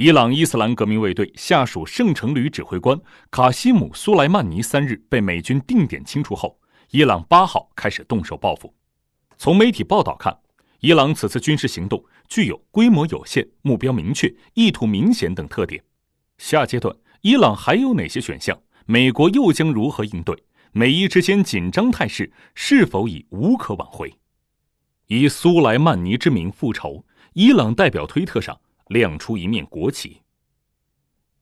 伊朗伊斯兰革命卫队下属圣城旅指挥官卡西姆·苏莱曼尼三日被美军定点清除后，伊朗八号开始动手报复。从媒体报道看，伊朗此次军事行动具有规模有限、目标明确、意图明显等特点。下阶段，伊朗还有哪些选项？美国又将如何应对？美伊之间紧张态势是否已无可挽回？以苏莱曼尼之名复仇，伊朗代表推特上亮出一面国旗。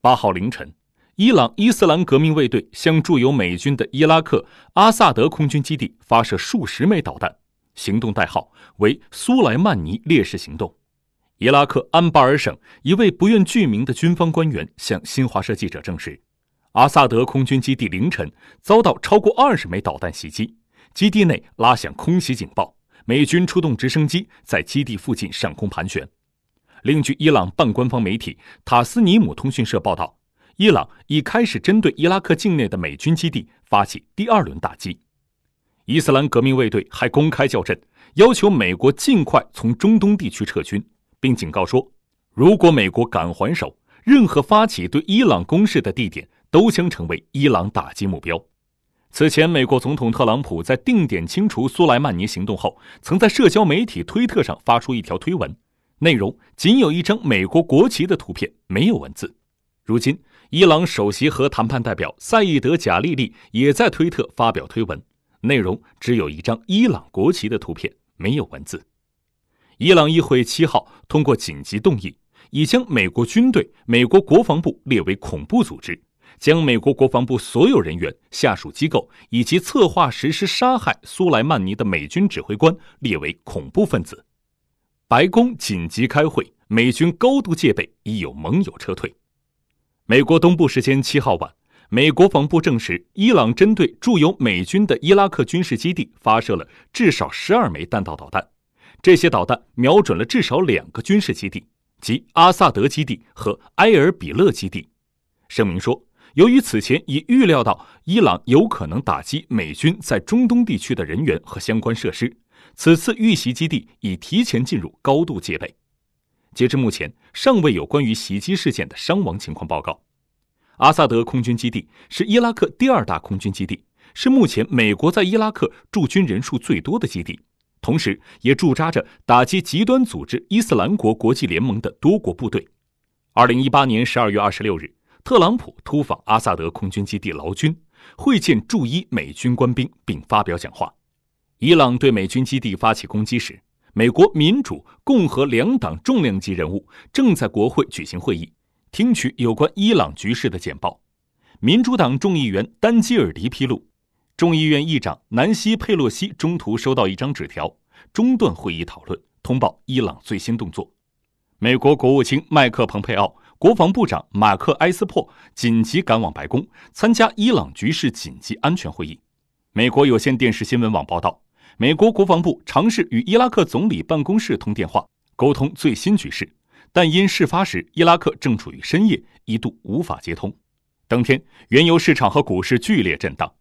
八号凌晨，伊朗伊斯兰革命卫队向驻有美军的伊拉克阿萨德空军基地发射数十枚导弹，行动代号为“苏莱曼尼烈士行动”。伊拉克安巴尔省一位不愿具名的军方官员向新华社记者证实。阿萨德空军基地凌晨遭到超过二十枚导弹袭击，基地内拉响空袭警报，美军出动直升机在基地附近上空盘旋。另据伊朗半官方媒体塔斯尼姆通讯社报道，伊朗已开始针对伊拉克境内的美军基地发起第二轮打击。伊斯兰革命卫队还公开叫阵，要求美国尽快从中东地区撤军，并警告说，如果美国敢还手，任何发起对伊朗攻势的地点。都将成为伊朗打击目标。此前，美国总统特朗普在定点清除苏莱曼尼行动后，曾在社交媒体推特上发出一条推文，内容仅有一张美国国旗的图片，没有文字。如今，伊朗首席核谈判代表赛义德·贾利利也在推特发表推文，内容只有一张伊朗国旗的图片，没有文字。伊朗议会七号通过紧急动议，已将美国军队、美国国防部列为恐怖组织。将美国国防部所有人员、下属机构以及策划实施杀害苏莱曼尼的美军指挥官列为恐怖分子。白宫紧急开会，美军高度戒备，已有盟友撤退。美国东部时间七号晚，美国防部证实，伊朗针对驻有美军的伊拉克军事基地发射了至少十二枚弹道导弹，这些导弹瞄准了至少两个军事基地，即阿萨德基地和埃尔比勒基地。声明说。由于此前已预料到伊朗有可能打击美军在中东地区的人员和相关设施，此次遇袭基地已提前进入高度戒备。截至目前，尚未有关于袭击事件的伤亡情况报告。阿萨德空军基地是伊拉克第二大空军基地，是目前美国在伊拉克驻军人数最多的基地，同时也驻扎着打击极端组织伊斯兰国国际联盟的多国部队。二零一八年十二月二十六日。特朗普突访阿萨德空军基地劳军，会见驻伊美军官兵，并发表讲话。伊朗对美军基地发起攻击时，美国民主、共和两党重量级人物正在国会举行会议，听取有关伊朗局势的简报。民主党众议员丹基尔迪披露，众议院议长南希·佩洛西中途收到一张纸条，中断会议讨论，通报伊朗最新动作。美国国务卿麦克·蓬佩奥。国防部长马克·埃斯珀紧急赶往白宫参加伊朗局势紧急安全会议。美国有线电视新闻网报道，美国国防部尝试与伊拉克总理办公室通电话沟通最新局势，但因事发时伊拉克正处于深夜，一度无法接通。当天，原油市场和股市剧烈震荡。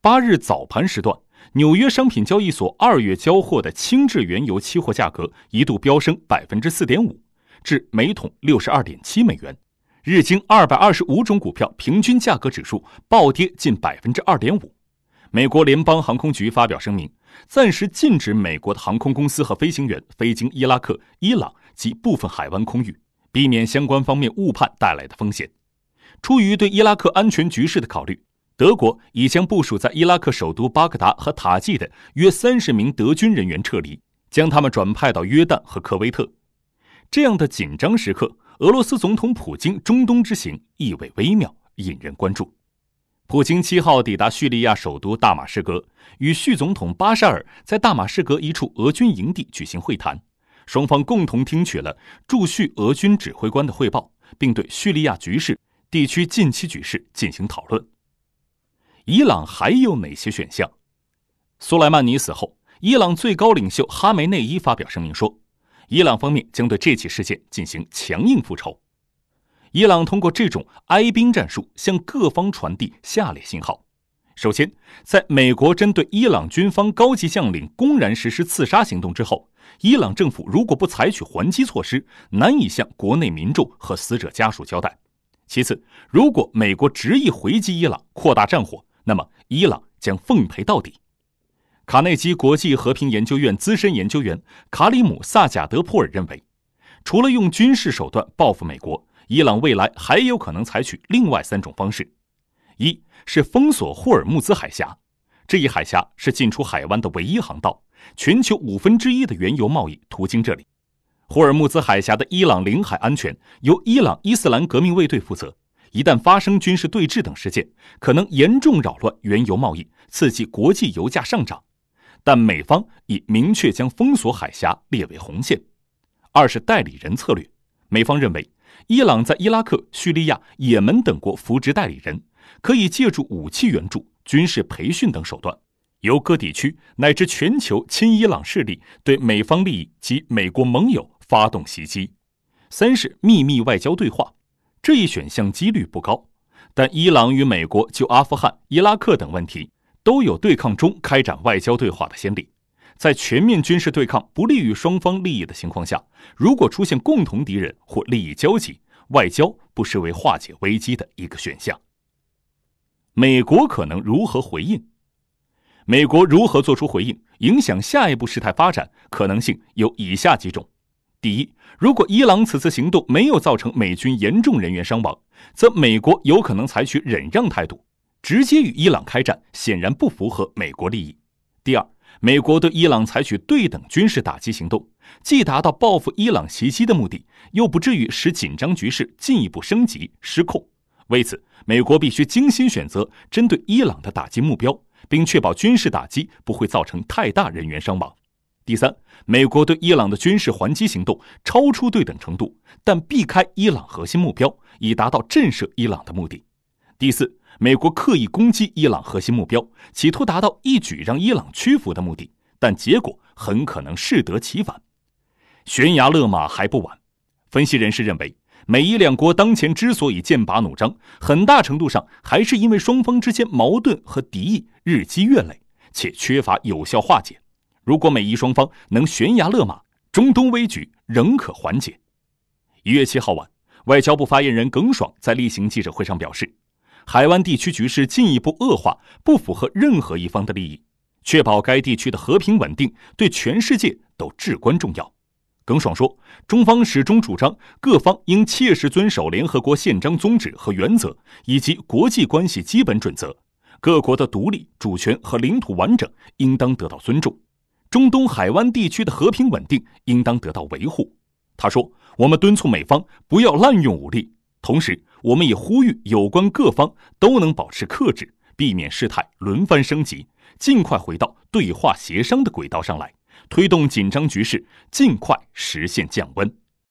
八日早盘时段，纽约商品交易所二月交货的轻质原油期货价格一度飙升百分之四点五。至每桶六十二点七美元，日经二百二十五种股票平均价格指数暴跌近百分之二点五。美国联邦航空局发表声明，暂时禁止美国的航空公司和飞行员飞经伊拉克、伊朗及部分海湾空域，避免相关方面误判带来的风险。出于对伊拉克安全局势的考虑，德国已将部署在伊拉克首都巴格达和塔季的约三十名德军人员撤离，将他们转派到约旦和科威特。这样的紧张时刻，俄罗斯总统普京中东之行意味微妙，引人关注。普京七号抵达叙利亚首都大马士革，与叙总统巴沙尔在大马士革一处俄军营地举行会谈，双方共同听取了驻叙俄军指挥官的汇报，并对叙利亚局势、地区近期局势进行讨论。伊朗还有哪些选项？苏莱曼尼死后，伊朗最高领袖哈梅内伊发表声明说。伊朗方面将对这起事件进行强硬复仇。伊朗通过这种哀兵战术向各方传递下列信号：首先，在美国针对伊朗军方高级将领公然实施刺杀行动之后，伊朗政府如果不采取还击措施，难以向国内民众和死者家属交代。其次，如果美国执意回击伊朗，扩大战火，那么伊朗将奉陪到底。卡内基国际和平研究院资深研究员卡里姆·萨贾德普尔认为，除了用军事手段报复美国，伊朗未来还有可能采取另外三种方式：一是封锁霍尔木兹海峡，这一海峡是进出海湾的唯一航道，全球五分之一的原油贸易途经这里。霍尔木兹海峡的伊朗领海安全由伊朗伊斯兰革命卫队负责。一旦发生军事对峙等事件，可能严重扰乱原油贸易，刺激国际油价上涨。但美方已明确将封锁海峡列为红线。二是代理人策略，美方认为伊朗在伊拉克、叙利亚、也门等国扶植代理人，可以借助武器援助、军事培训等手段，由各地区乃至全球亲伊朗势力对美方利益及美国盟友发动袭击。三是秘密外交对话，这一选项几率不高，但伊朗与美国就阿富汗、伊拉克等问题。都有对抗中开展外交对话的先例，在全面军事对抗不利于双方利益的情况下，如果出现共同敌人或利益交集，外交不失为化解危机的一个选项。美国可能如何回应？美国如何做出回应，影响下一步事态发展可能性有以下几种：第一，如果伊朗此次行动没有造成美军严重人员伤亡，则美国有可能采取忍让态度。直接与伊朗开战显然不符合美国利益。第二，美国对伊朗采取对等军事打击行动，既达到报复伊朗袭击的目的，又不至于使紧张局势进一步升级失控。为此，美国必须精心选择针对伊朗的打击目标，并确保军事打击不会造成太大人员伤亡。第三，美国对伊朗的军事还击行动超出对等程度，但避开伊朗核心目标，以达到震慑伊朗的目的。第四。美国刻意攻击伊朗核心目标，企图达到一举让伊朗屈服的目的，但结果很可能适得其反。悬崖勒马还不晚。分析人士认为，美伊两国当前之所以剑拔弩张，很大程度上还是因为双方之间矛盾和敌意日积月累，且缺乏有效化解。如果美伊双方能悬崖勒马，中东危局仍可缓解。一月七号晚，外交部发言人耿爽在例行记者会上表示。海湾地区局势进一步恶化，不符合任何一方的利益。确保该地区的和平稳定，对全世界都至关重要。耿爽说：“中方始终主张，各方应切实遵守联合国宪章宗旨和原则，以及国际关系基本准则。各国的独立、主权和领土完整应当得到尊重。中东海湾地区的和平稳定应当得到维护。”他说：“我们敦促美方不要滥用武力。”同时，我们也呼吁有关各方都能保持克制，避免事态轮番升级，尽快回到对话协商的轨道上来，推动紧张局势尽快实现降温。